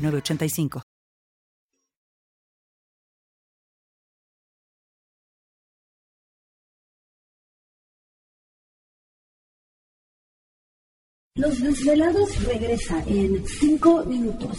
985. Los desvelados regresa en cinco minutos.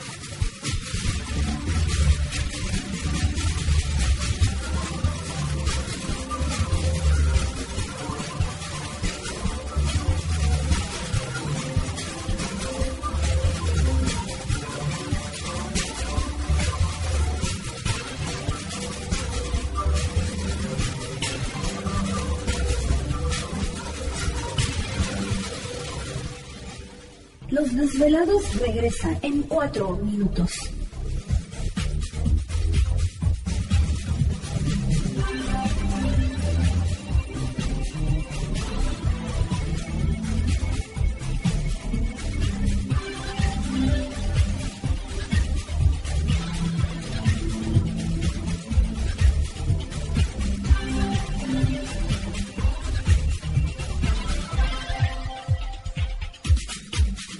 Los desvelados regresa en cuatro minutos.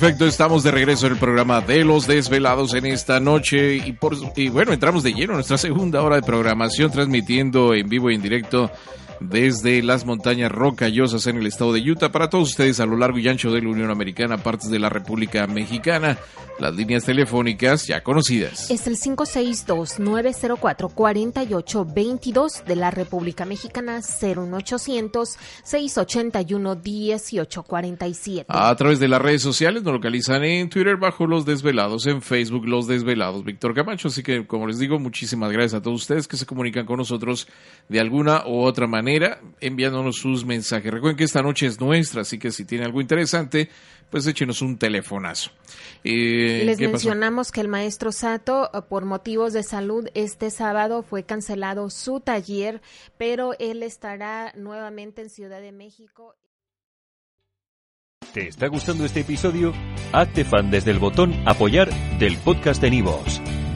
Perfecto, estamos de regreso en el programa de los desvelados en esta noche y, por, y bueno, entramos de lleno en nuestra segunda hora de programación transmitiendo en vivo y en directo desde las montañas rocallosas en el estado de Utah para todos ustedes a lo largo y ancho de la Unión Americana, partes de la República Mexicana. Las líneas telefónicas ya conocidas. Es el 562-904-4822 de la República Mexicana, 01800-681-1847. A través de las redes sociales nos localizan en Twitter bajo Los Desvelados, en Facebook Los Desvelados, Víctor Camacho. Así que, como les digo, muchísimas gracias a todos ustedes que se comunican con nosotros de alguna u otra manera, enviándonos sus mensajes. Recuerden que esta noche es nuestra, así que si tiene algo interesante, pues échenos un telefonazo. Eh, Les mencionamos que el maestro Sato, eh, por motivos de salud, este sábado fue cancelado su taller, pero él estará nuevamente en Ciudad de México. ¿Te está gustando este episodio? Hazte fan desde el botón apoyar del podcast de Nivos.